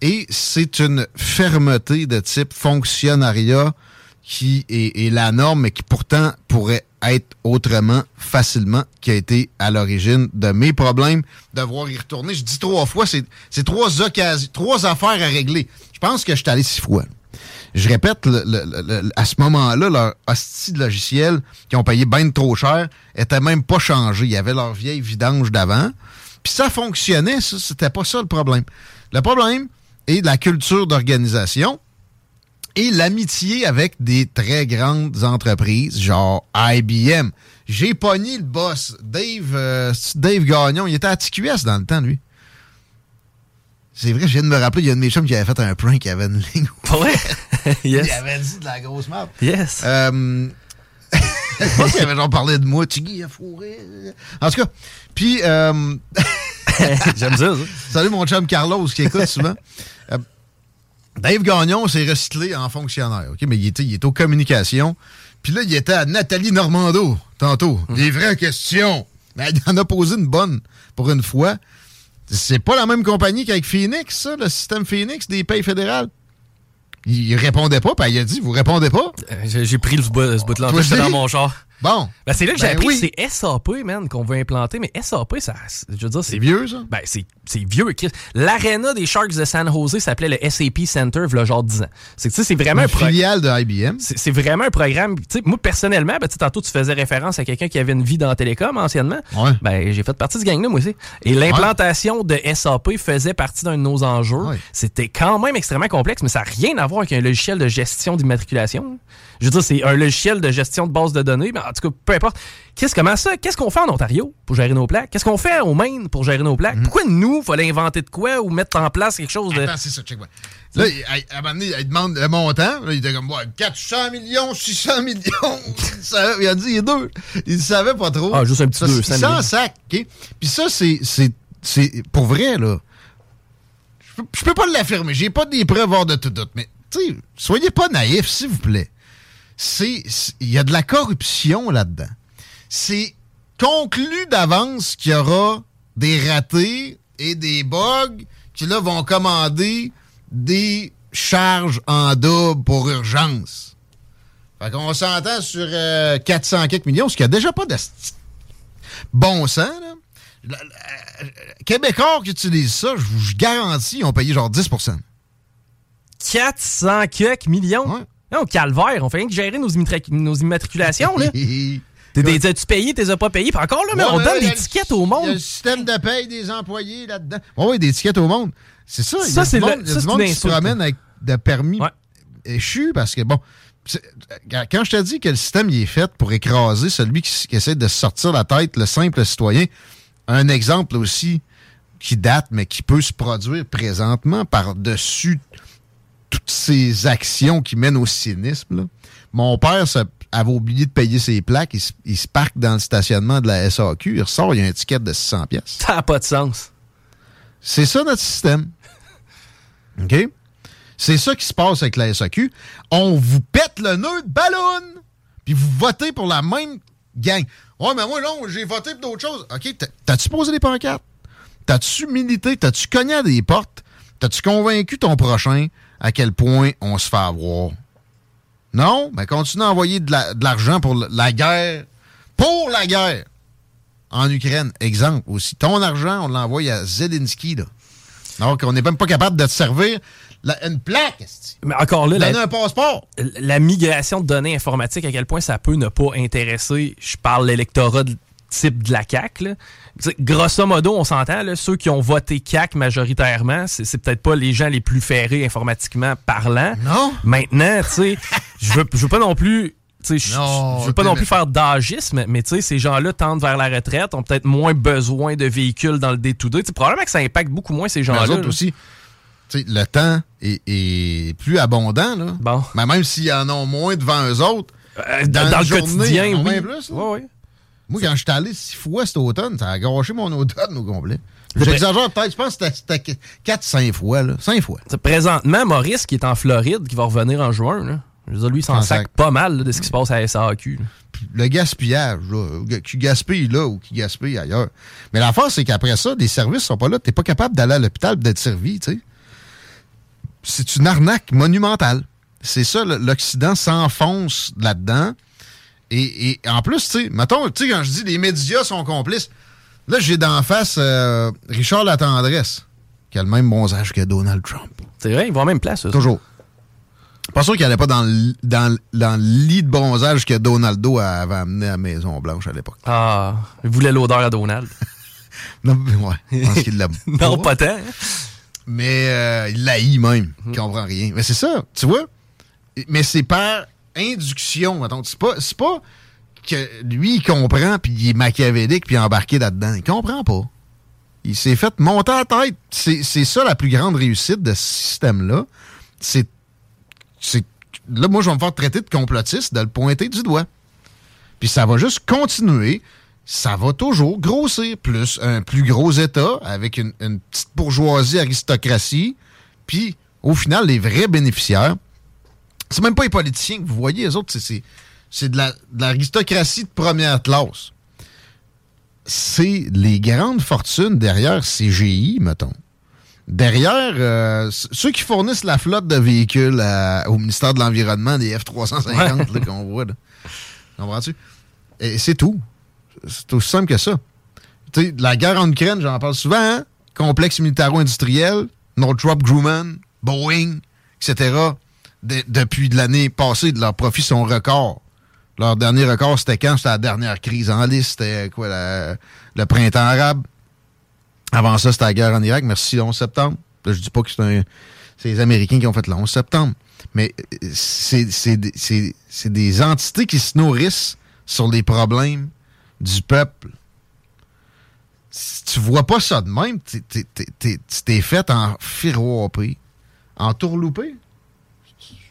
Et c'est une fermeté de type fonctionnariat qui est, est la norme, mais qui pourtant pourrait être autrement facilement, qui a été à l'origine de mes problèmes, devoir y retourner. Je dis trois fois, c'est c'est trois occasions, trois affaires à régler. Je pense que je suis allé six fois. Je répète, à ce moment-là, leur hostie de logiciel qui ont payé bien trop cher était même pas changé. Il y avait leur vieille vidange d'avant. Puis ça fonctionnait, ça, c'était pas ça le problème. Le problème est la culture d'organisation et l'amitié avec des très grandes entreprises, genre IBM. J'ai pogné le boss, Dave, euh, Dave Gagnon. Il était à TQS dans le temps, lui. C'est vrai, je viens de me rappeler, il y a un de mes chums qui avait fait un prank, qui avait une ligne. Vrai? yes. Il avait dit de la grosse merde. Yes. Euh, je pense qu'il avait genre parlé de moi, Tiggy a fourré. En tout cas, puis... euh, J'aime ça, ça. Salut mon chum Carlos qui écoute souvent. Euh, Dave Gagnon s'est recyclé en fonctionnaire, OK? Mais il était, il était aux communications. Puis là, il était à Nathalie Normando, tantôt. Des vraies questions. Mais il en a posé une bonne pour une fois. C'est pas la même compagnie qu'avec Phoenix, ça, le système Phoenix des payes fédérales. Il répondait pas, puis il a dit, vous répondez pas? Euh, J'ai pris bout- ce bout-là. J'étais dans mon char. Bon. Ben, c'est là que j'ai Ben appris oui. que c'est SAP, man, qu'on veut implanter. Mais SAP, ça, je veux dire, C'est vieux, ça? Ben, c'est c'est vieux. L'aréna des Sharks de San Jose s'appelait le SAP Center, il y a genre 10 ans. C'est c'est vraiment Une un filiale de IBM. c'est vraiment un programme. Moi, personnellement, ben, tantôt, tu faisais référence à quelqu'un qui avait une vie dans la télécom anciennement. Ouais. Ben, j'ai fait partie de ce gang-là, moi aussi. Et l'implantation de SAP faisait partie d'un de nos enjeux. Ouais. C'était quand même extrêmement complexe, mais ça n'a rien à voir avec un logiciel de gestion d'immatriculation. Je veux dire, c'est un logiciel de gestion de base de données, en tout cas, peu importe. Qu'est-ce, comment ça? Qu'est-ce qu'on fait en Ontario pour gérer nos plaques? Qu'est-ce qu'on fait au Maine pour gérer nos plaques? Mhm. Pourquoi nous, fallait inventer de quoi ou mettre en place quelque chose de. Attends, c'est ça, check moi. Là, il- à, un moment donné, il demande le montant. Là, il était comme, ouais, 400 millions, 600 millions. il, savait- il a dit les deux. Il savait pas trop. Ah, juste un petit Ça, 200 c'est 100 millions. OK? Puis ça, c'est, pour vrai, là. Je peux, peux pas l'affirmer. J'ai pas des preuves hors de tout doute. Mais, tu sais, soyez pas naïfs, s'il vous plaît. C'est, il y a de la corruption là-dedans. C'est conclu d'avance qu'il y aura des ratés et des bugs qui, là, vont commander des charges en double pour urgence. Fait qu'on s'entend sur euh, 400 quelques millions, ce qui a déjà pas de bon sens, là. Euh, Québécois qui utilisent ça, je vous garantis, ils ont payé genre 10% 400 quelques millions? Non, calvaire, on fait rien que gérer nos, immatric- nos immatriculations, là. T'es- t'es- T'as-tu payé, t'es pas payé? Puis encore là, mais Ouais, on donne des le- tickets au Il y a monde. le système de paye des employés là-dedans. Oui, oui, des tickets au monde. C'est ça. il y Ça, a c'est du le- monde, a ça, du monde qui se promène avec de permis échus parce que, bon, quand je te dis que le système il est fait pour écraser celui qui, essaie de sortir la tête, le simple citoyen, un exemple aussi qui date, mais qui peut se produire présentement par-dessus toutes ces actions qui mènent au cynisme. là. Mon père avait oublié de payer ses plaques. Il, se- il se parque dans le stationnement de la SAQ. Il ressort, il y a un ticket de 600 pièces. Ça n'a pas de sens. C'est ça notre système. OK? C'est ça qui se passe avec la SAQ. On vous pète le nœud de ballon, puis vous votez pour la même gang. Ouais, mais moi, non, j'ai voté pour d'autres choses. OK, t'as- t'as-tu posé des pancartes? T'as-tu milité? T'as-tu cogné à des portes? T'as-tu convaincu ton prochain? À quel point on se fait avoir? Non? Mais continue à envoyer de la- de l'argent pour la- guerre. Pour la guerre! En Ukraine, exemple aussi. Ton argent, on l'envoie à Zelensky, là. Alors qu'on n'est même pas capable de te servir la- une plaque. Mais encore là, la, un passeport. la migration de données informatiques, à quel point ça peut ne pas intéresser, je parle l'électorat de- type de la CAQ. là. Grosso modo, on s'entend, ceux qui ont voté CAQ majoritairement, c'est peut-être pas les gens les plus ferrés informatiquement parlant. Non. Maintenant, tu sais, je veux, veux pas non plus... Je veux pas non faire d'agisme, mais ces gens-là tendent vers la retraite, ont peut-être moins besoin de véhicules dans le day-to-day. Sais, Probablement que ça impacte beaucoup moins ces gens-là. eux autres là. aussi. Le temps est, est plus abondant. Là. Bon. Mais même s'ils en ont moins devant eux autres, Euh, dans, dans la le journée, quotidien, ils en ont oui. plus. là. Ouais, ouais. Moi, quand je suis allé six fois cet automne, ça a gâché mon automne au complet. J'exagère peut-être, je pense que c'était- c'était 4-5 fois. Là. 5 fois. C'est Présentement, Maurice, qui est en Floride, qui va revenir en juin, là, je veux dire, lui, il s'en En sac pas mal là, de ce qui se passe à la SAQ. là. le gaspillage, là, qui gaspille là ou qui gaspille ailleurs. Mais l'affaire, c'est qu'après ça, les services sont pas là. T'es pas capable d'aller à l'hôpital et d'être servi, tu sais. C'est une arnaque monumentale. C'est ça, l'Occident s'enfonce là-dedans. Et, et en plus, tu sais, mettons, tu sais, quand je dis les médias sont complices, là, j'ai d'en face euh, Richard Latendresse, qui a le même bronzage que Donald Trump. C'est vrai, ils vont à la même place. eux. Toujours. Pas sûr qu'il allait pas dans le, dans, dans lit de bronzage que Donaldo avait amené à Maison-Blanche à l'époque. Ah, il voulait l'odeur à Donald. Non, mais ouais, je pense qu'il l'a non, pas tant. hein. Mais euh, il l'haït même. Il comprend rien. Mais c'est ça, tu vois? Mais c'est par induction. C'est pas, c'est pas que lui, il comprend, puis il est machiavélique, puis embarqué là-dedans. Il comprend pas. Il s'est fait monter à la tête. C'est ça la plus grande réussite de ce système-là. C'est- Là, moi, je vais me faire traiter de complotiste, de le pointer du doigt. Puis ça va juste continuer. Ça va toujours grossir. Plus un plus gros État avec une, une petite bourgeoisie, aristocratie. Puis, au final, les vrais bénéficiaires, c'est même pas les politiciens que vous voyez, les autres, c'est- de la- de l'aristocratie de première classe. C'est les grandes fortunes derrière CGI, mettons. Derrière euh, ceux qui fournissent la flotte de véhicules à- au ministère de l'Environnement, des F-350 là, qu'on voit. là. Comprends-tu? Et c'est tout. C'est aussi simple que ça. La guerre en Ukraine, j'en parle souvent, hein? complexe militaro-industriel, Northrop Grumman, Boeing, etc. De- depuis de l'année passée, leurs profits sont records. Leur dernier record, c'était quand? C'était la dernière crise en liste. C'était quoi? la- le printemps arabe. Avant ça, c'était la guerre en Irak. Merci, le 11 septembre. Là, je dis pas que c'est les Américains qui ont fait le 11 septembre. Mais euh, c'est des- entités qui se nourrissent sur les problèmes du peuple. Si tu vois pas ça de même, tu t'es fait en firoipé, en tourloupé.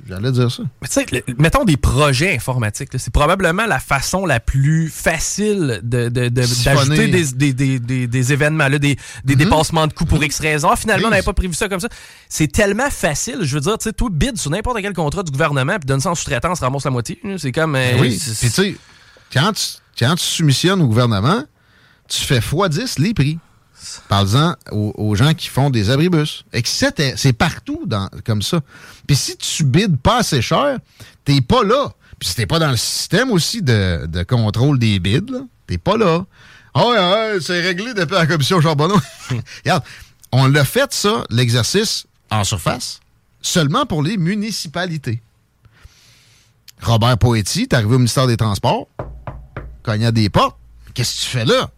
J'allais dire ça. Mais tu sais, mettons des projets informatiques. C'est probablement la façon la plus facile de, de- d'ajouter des, des, des, des, des événements, là, des, des Mhm. dépassements de coûts pour X raisons. Ah, finalement, on Oui. n'avait pas prévu ça comme ça. C'est tellement facile. Je veux dire, tu sais, toi, bid sur n'importe quel contrat du gouvernement, puis donne ça en sous-traitance, ramasse la moitié. C'est comme. euh, Ben oui. c'est- Puis tu sais, quand tu, quand tu soumissionnes au gouvernement, tu fais x10 les prix. Parle-en aux, aux gens qui font des abribus. C'est partout comme ça. Puis si tu bides pas assez cher, t'es pas là. Puis si t'es pas dans le système aussi de, contrôle des bids, là, t'es pas là. Ah ouais, c'est réglé depuis la commission Charbonneau. Regarde, on l'a fait, ça, l'exercice en surface, seulement pour les municipalités. Robert Poetti est arrivé au ministère des Transports, cognait des portes. Qu'est-ce que tu fais là?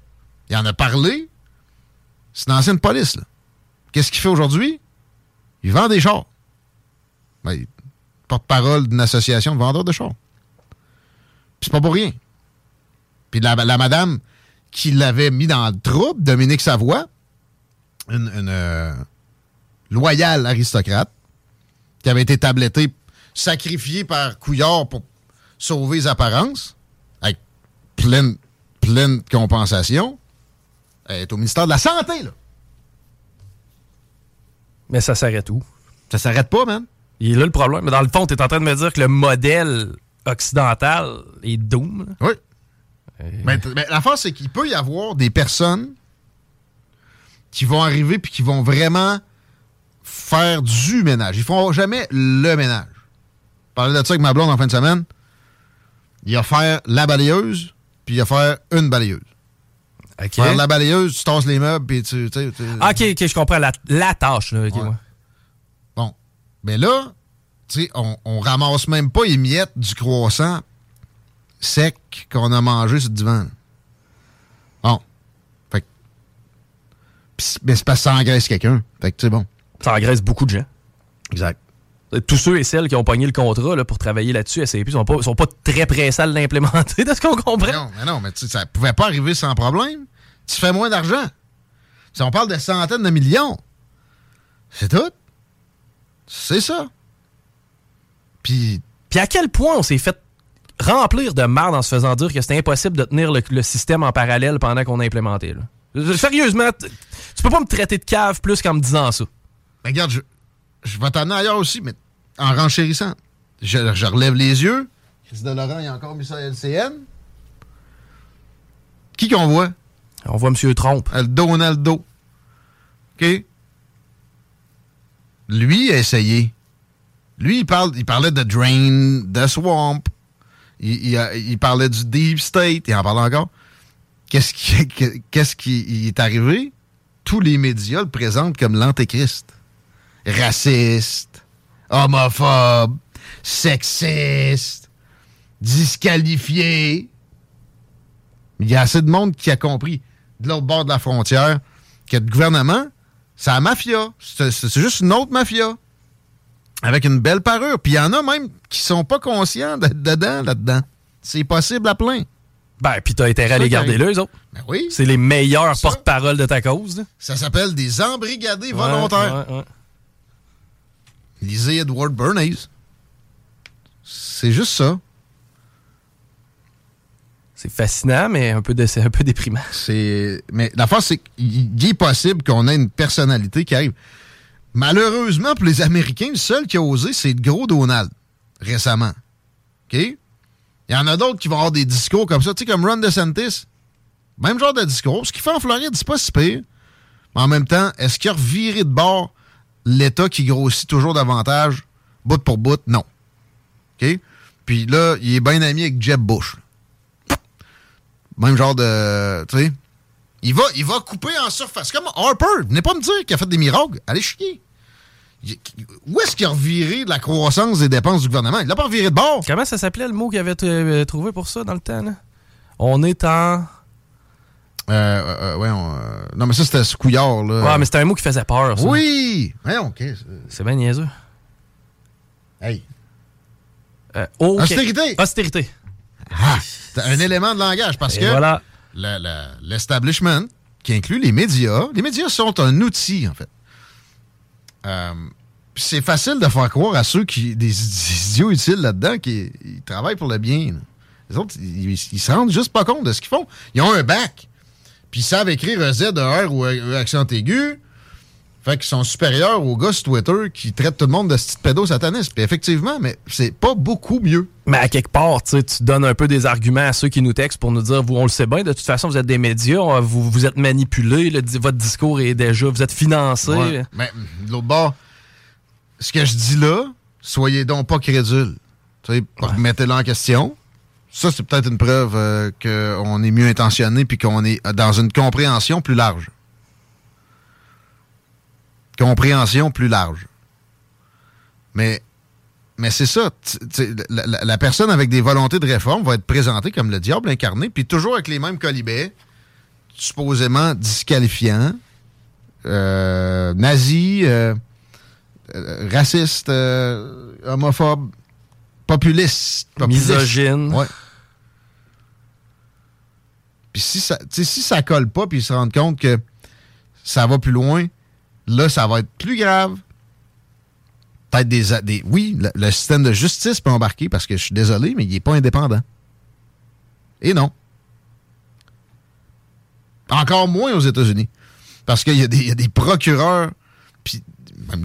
Il en a parlé. C'est une ancienne police. Qu'est-ce qu'il fait aujourd'hui? Il vend des chars. Ben, porte-parole d'une association de vendeurs de chars. Puis c'est pas pour rien. Puis la, madame qui l'avait mis dans le trouble, Dominique Savoie, une, une, euh, loyale aristocrate, qui avait été tablettée, sacrifiée par Couillard pour sauver les apparences, avec pleine, pleine compensation. Elle est au ministère de la Santé, là. Mais ça s'arrête où? Ça s'arrête pas, man. Il est là le problème. Mais dans le fond, tu es en train de me dire que le modèle occidental est doom. là. Oui. Mais, mais l'affaire, c'est qu'il peut y avoir des personnes qui vont arriver puis qui vont vraiment faire du ménage. Ils feront jamais le ménage. Je parlais de ça avec ma blonde en fin de semaine. Il va faire la balayeuse, puis il va faire une balayeuse. OK. Faire la balayeuse, tu tasses les meubles, puis tu... tu sais, tu- Ah, OK, OK, je comprends la, la tâche. Là, ok, Ouais. ouais. Bon. Mais là, tu sais, on, on ramasse même pas les miettes du croissant sec qu'on a mangé sur le divan. Bon. Fait que. Pis Mais c'est parce que ça engraisse quelqu'un. Fait que, c'est bon. Ça engraisse beaucoup de gens. Exact. Tous ceux et celles qui ont pogné le contrat là, pour travailler là-dessus, SAP, sont pas, sont pas très pressés à l'implémenter, de ce qu'on comprend. Non, mais non, mais ça pouvait pas arriver sans problème. Tu fais moins d'argent. Si on parle de centaines de millions, c'est tout. C'est ça. Puis, Puis à quel point on s'est fait remplir de marde en se faisant dire que c'était impossible de tenir le, le système en parallèle pendant qu'on a implémenté. Là? Sérieusement, tu peux pas me traiter de cave plus qu'en me disant ça. Ben, regarde, je, je vais t'amener ailleurs aussi, mais en renchérissant. Je, je relève les yeux. Chris de Laurent, il a encore mis ça à LCN. Qui qu'on voit? On voit M. Trompe. Le Donaldo. OK? Lui a essayé. Lui, il, parle, il parlait de Drain, de Swamp. Il, il a- il parlait du Deep State. Il en parle encore. Qu'est-ce qui, qui est arrivé? Tous les médias le présentent comme l'antéchrist. Raciste, homophobe, sexiste, disqualifié. Il y a assez de monde qui a compris de l'autre bord de la frontière que le gouvernement, c'est la mafia. C'est juste une autre mafia. Avec une belle parure. Puis il y en a même qui sont pas conscients d'être dedans, là-dedans. C'est possible à plein. Ben, puis t'as intérêt à les garder arrive. là, eux autres. Ben oui. C'est les meilleurs porte-parole de ta cause. là. Ça s'appelle des embrigadés Ouais, volontaires. ouais, ouais. Lisez Edward Bernays. C'est juste ça. C'est fascinant, mais un peu, de- un peu déprimant. C'est. Mais l'affaire, c'est qu'il est possible qu'on ait une personnalité qui arrive. Malheureusement, pour les Américains, le seul qui a osé, c'est le gros Donald, récemment. OK? Il y en a d'autres qui vont avoir des discours comme ça, tu sais, comme Ron DeSantis. Même genre de discours. Ce qu'il fait en Floride, c'est pas si pire. Mais en même temps, est-ce qu'il a reviré de bord l'État qui grossit toujours davantage, bout pour bout? Non. OK? Puis là, il est bien ami avec Jeb Bush. Même genre de. Tu sais. Il va, il va couper en surface. Comme Harper. Venez pas me dire qu'il a fait des miracles. Allez chier. Où est-ce qu'il a reviré de la croissance des dépenses du gouvernement? Il l'a pas reviré de bord. Comment ça s'appelait le mot qu'il avait euh, trouvé pour ça dans le temps? On est en. Euh, euh, euh, ouais, on, euh, non, mais ça, c'était ce couillard, là. Ouais, mais c'était un mot qui faisait peur. Ça. Oui! Ouais, OK. C'est bien niaiseux. Hey. Euh. Austérité. Austérité. Ah! C'est un élément de langage parce Et que voilà. le- le- l'establishment, qui inclut les médias, les médias sont un outil, en fait. C'est facile de faire croire à ceux qui, des, des idiots utiles là-dedans, qui ils travaillent pour le bien. là. Les autres, ils, ils, ils se rendent juste pas compte de ce qu'ils font. Ils ont un bac. Puis ils savent écrire un Z, un R ou un accent aigu. Fait qu'ils sont supérieurs aux gars sur Twitter qui traitent tout le monde de ce petit pédo sataniste. Puis effectivement, mais c'est pas beaucoup mieux. Mais à quelque part, tu donnes un peu des arguments à ceux qui nous textent pour nous dire, vous, on le sait bien, de toute façon, vous êtes des médias, on- vous, vous êtes manipulés, le- votre discours est déjà, vous êtes financé. Ouais. Mais de l'autre bord, ce que je dis là, soyez donc pas crédules. Tu sais, remettez-le en question. Ça, c'est peut-être une preuve euh, qu'on est mieux intentionné puis qu'on est dans une compréhension plus large. Compréhension plus large. Mais, mais c'est ça. la personne avec des volontés de réforme va être présentée comme le diable incarné, puis toujours avec les mêmes colibets, supposément disqualifiants, euh, nazis, euh, euh, racistes, euh, homophobes, populistes. Misogyne. Ouais. Puis si ça, si ça colle pas, puis ils se rendent compte que ça va plus loin, là, ça va être plus grave. Peut-être des, des. Oui, le, le système de justice peut embarquer parce que je suis désolé, mais il n'est pas indépendant. Et non. Encore moins aux États-Unis. Parce qu'il y, a des- il y a des procureurs, puis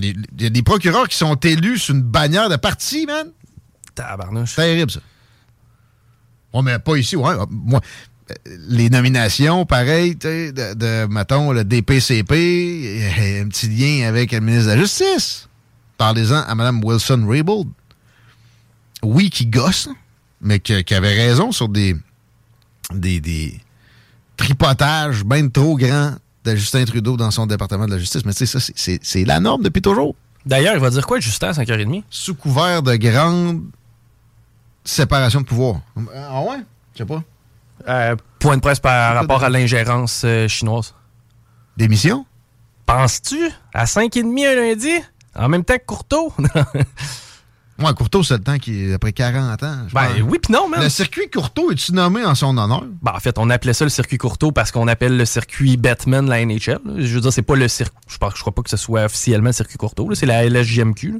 il y a des procureurs qui sont élus sur une bannière de parti, man. Tabarnouche. Terrible, ça. Ouais, mais pas ici, ouais. Moi, euh, les nominations, pareil, de, de, mettons, le DPCP, a un petit lien avec le ministre de la Justice. Parlez-en à Mme Wilson-Raybould. Oui, qui gosse, mais que- qui avait raison sur des, des, des tripotages bien trop grands de Justin Trudeau dans son département de la justice. Mais tu sais, ça, c'est- la norme depuis toujours. D'ailleurs, il va dire quoi, Justin, à 5h30? Sous couvert de grande séparation de pouvoir. Ah ouais? Je sais pas. Euh, point de presse par rapport à l'ingérence euh, chinoise. Démission? Penses-tu? À 5h30 un lundi? En même temps que Courteau? Moi, Courteau, c'est le temps qui est après 40 ans. Ben pense. oui, puis non, man. Le circuit Courteau est-tu nommé en son honneur? Ben, en fait, on appelait ça le circuit Courteau parce qu'on appelle le circuit Batman la NHL. là. Je veux dire, c'est pas le circuit. Je, pense- je crois pas que ce soit officiellement le circuit Courteau. C'est la LSJMQ. là.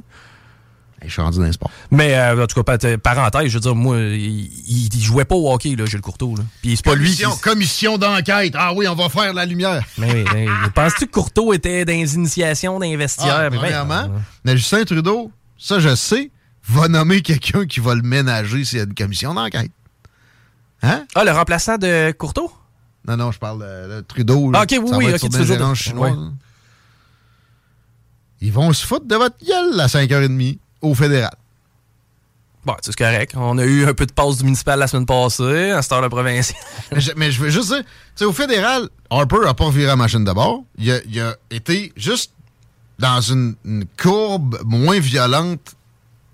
Je suis rendu dans le sport. Mais euh, en tout cas, pa- parenthèse, je veux dire, moi, il, jouait pas au hockey, là, Gilles Courteau. Là. Puis c'est pas lui qui. Commission, commission d'enquête. Ah oui, on va faire la lumière. Mais oui, mais penses-tu que Courteau était dans les initiations d'investigaires? Ah, Mais ben, premièrement, mais Justin Trudeau, ça je sais, va nommer quelqu'un qui va le ménager s'il y a une commission d'enquête. Hein? Ah, le remplaçant de Courteau? Non, non, je parle de, de Trudeau. Ah, ok, oui, oui, ok, ouais. Ils vont se foutre de votre gueule à 5h30 au fédéral. Bon, c'est correct. On a eu un peu de pause du municipal la semaine passée, à cette heure le provincial. mais, je, mais je veux juste dire, au fédéral, Harper a pas viré la machine d'abord. Il a, il a été juste dans une, une courbe moins violente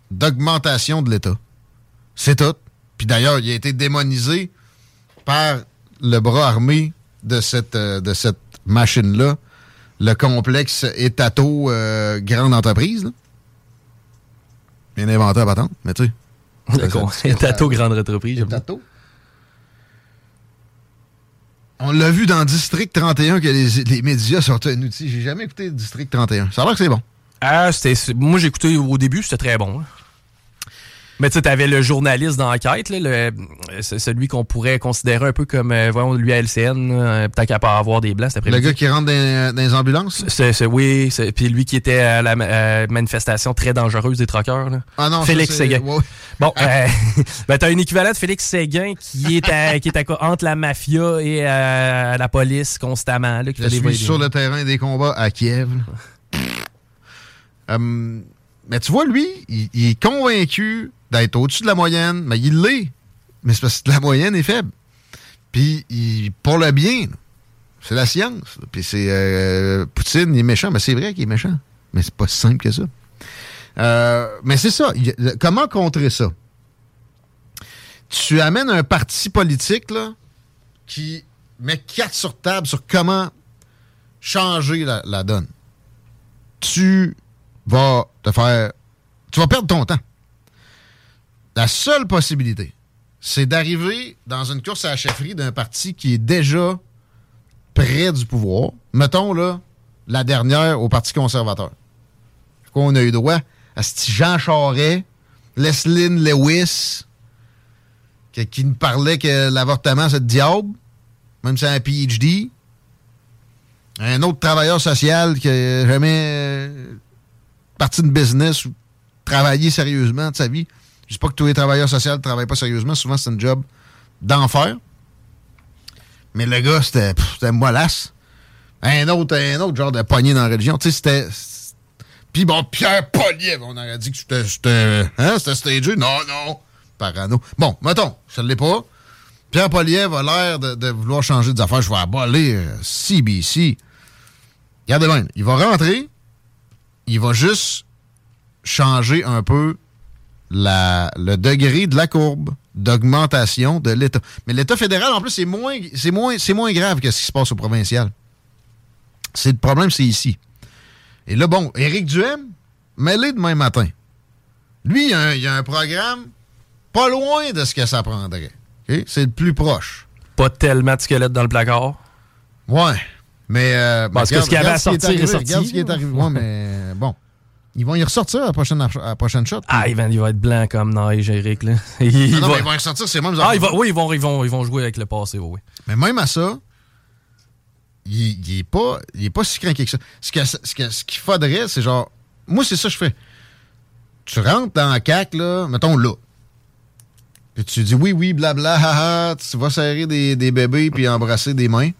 d'augmentation de l'État. C'est tout. Puis d'ailleurs, il a été démonisé par le bras armé de cette, euh, de cette machine-là, le complexe étato euh, grande entreprise. là. Inventé à patente, mais tu sais. Con- Tato Grande Entreprise. Tato. On l'a vu dans District 31 que les, les médias sont un outil. J'ai jamais écouté District 31. Ça a l'air que c'est bon. Ah, c'était. Moi, j'ai écouté au début, c'était très bon. hein. Mais tu sais, t'avais le journaliste d'enquête, celui qu'on pourrait considérer un peu comme, euh, voyons, lui à LCN, peut-être qu'à pas avoir des blancs cet Le gars qui rentre dans, dans les ambulances? C'est, oui, puis lui qui était à la ma- manifestation très dangereuse des troqueurs. là. Ah non, Félix Séguin. Bon, euh, ben, t'as un équivalent de Félix Séguin qui est, à- qui est à entre la mafia et euh, la police constamment. Là, qui Je des suis sur le terrain des combats à Kiev. Hum, mais tu vois, lui, il, il est convaincu d'être au-dessus de la moyenne, mais il l'est. Mais c'est parce que la moyenne est faible. Puis, il, pour le bien, c'est la science. Puis c'est euh, Poutine, il est méchant. Mais c'est vrai qu'il est méchant. Mais c'est pas si simple que ça. Euh, mais c'est ça. Comment contrer ça? Tu amènes un parti politique qui met quatre sur table sur comment changer la donne. Tu vas te faire. Tu vas perdre ton temps. La seule possibilité, c'est d'arriver dans une course à la chefferie d'un parti qui est déjà près du pouvoir. Mettons, là, la dernière au Parti conservateur. On a eu droit à ce Jean Charest, Leslyn Lewis, que- qui nous parlait que l'avortement, c'est le diable, même si c'est un PhD. Un autre travailleur social qui n'a jamais euh, parti de business ou travaillé sérieusement de sa vie. Je dis pas que tous les travailleurs sociaux ne travaillent pas sérieusement. Souvent, c'est un job d'enfer. Mais le gars, c'était mollasse. Un autre, un autre genre de poignée dans la religion. Tu sais, c'était... Puis bon, Pierre Poliev, on aurait dit que c'était hein, c'était stagé. Non, non, parano. Bon, mettons, ça ne l'est pas. Pierre Poliev a l'air de, de vouloir changer des affaires. Je vais abolir euh, CBC. Regardez bien, il va rentrer, il va juste changer un peu la, le degré de la courbe d'augmentation de l'État. Mais l'État fédéral, en plus, c'est moins, c'est moins, c'est moins grave que ce qui se passe au provincial. C'est le problème, c'est ici. Et là, bon, Éric Duhem, mêlé demain matin. Lui, il y a il a un programme pas loin de ce que ça prendrait. C'est le plus proche. Pas tellement de squelettes dans le placard. Ouais. Mais. Euh, Parce que regarde- ce qu'il y avait à qui est sortir est arrivé, sorti, Regarde ce qui est arrivé. Ouais, mais bon. Ils vont y ressortir à la prochaine, à la prochaine shot. Ah, il va, il va être blanc comme neige, Eric. Là. Il non, va- mais ils vont y ressortir, c'est même Ah, il va- oui, ils vont, ils, vont, ils vont jouer avec le passé, oui. Mais même à ça, il, il est pas, il est pas si craqué que ça. Ce que- ce que- ce qu'il faudrait, c'est genre. Moi, c'est ça que je fais. Tu rentres dans la CAC, là, mettons là. Puis tu dis oui, oui, blabla, haha, tu vas serrer des, des bébés puis embrasser des mains.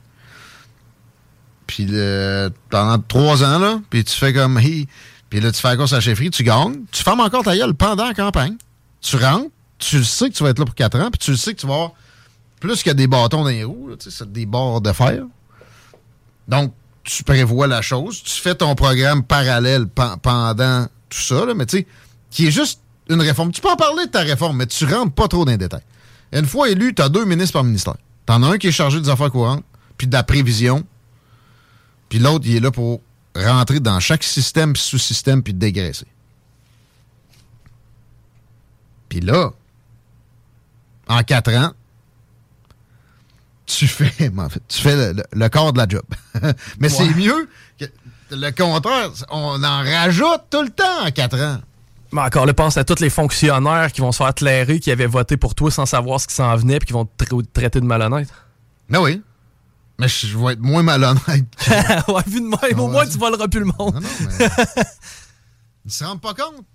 Puis pendant trois ans, là, puis tu fais comme, hey, puis là, tu fais la course à la chefferie, tu gagnes, tu fermes encore ta gueule pendant la campagne. Tu rentres, tu le sais que tu vas être là pour quatre ans, puis tu le sais que tu vas avoir plus que des bâtons dans les roues, là, tu sais, c'est des barres de fer. Donc, tu prévois la chose, tu fais ton programme parallèle pen- pendant tout ça, là, mais tu sais, qui est juste une réforme. Tu peux en parler de ta réforme, mais tu rentres pas trop dans les détails. Une fois élu, tu as deux ministres par ministère. Tu en as un qui est chargé des affaires courantes, puis de la prévision, puis l'autre, il est là pour rentrer dans chaque système, puis sous-système, puis dégraisser. Puis là, en quatre ans, tu fais, mais en fait, tu fais le, le- le corps de la job. mais c'est mieux que le contraire. On en rajoute tout le temps en quatre ans. Mais encore là, pense à tous les fonctionnaires qui vont se faire clairer, qui avaient voté pour toi sans savoir ce qui s'en venait, puis qui vont te tra- traiter de malhonnête. Ben oui. Mais je vais être moins malhonnête. ouais, vu de même, au moins tu voleras plus le monde. Non, non, mais. Ils se rendent pas compte?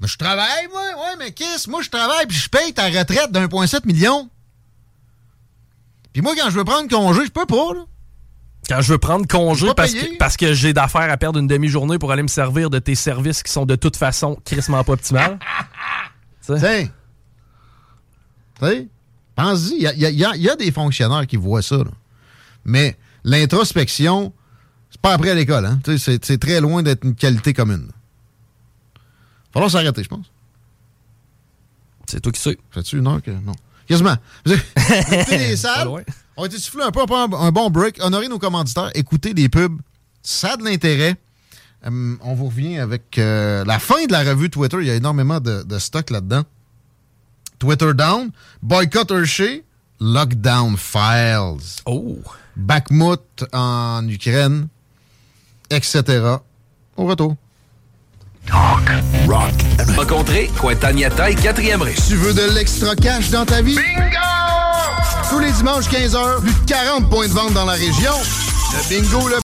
Mais je travaille, moi. Ouais, mais qu'est-ce? Moi, je travaille, puis je paye ta retraite d'1,7 million. Puis moi, quand je veux prendre congé, je peux pas, là. Quand je veux prendre congé parce que, parce que j'ai d'affaires à perdre une demi-journée pour aller me servir de tes services qui sont de toute façon crissement pas optimales. Tu sais? Tiens. Tu sais? Pense-y. Il y y a des fonctionnaires qui voient ça, là. Mais l'introspection, c'est pas après à l'école, hein. C'est- très loin d'être une qualité commune. Falloir s'arrêter, je pense. C'est toi qui sais. Fais-tu une heure que. Non? Quasiment. Écoutez les salles. On a été soufflé un peu, on prend un, bon break. Honorer nos commanditaires, écouter les pubs. Ça a de l'intérêt. Hum, on vous revient avec euh, la fin de la revue Twitter. Il y a énormément de, de stock là-dedans. Twitter down, boycott Hershey, lockdown files. Oh! Bakhmut en Ukraine, etc. Au retour. Rock. Rencontrez Cointagnata et quatrième riche. Tu veux de l'extra cash dans ta vie? Bingo! Tous les dimanches 15h, plus de 40 points de vente dans la région. Le bingo le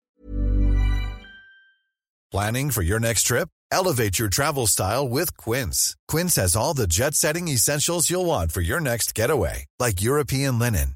Planning for your next trip? Elevate your travel style with Quince. Quince has all the jet setting essentials you'll want for your next getaway, like European linen,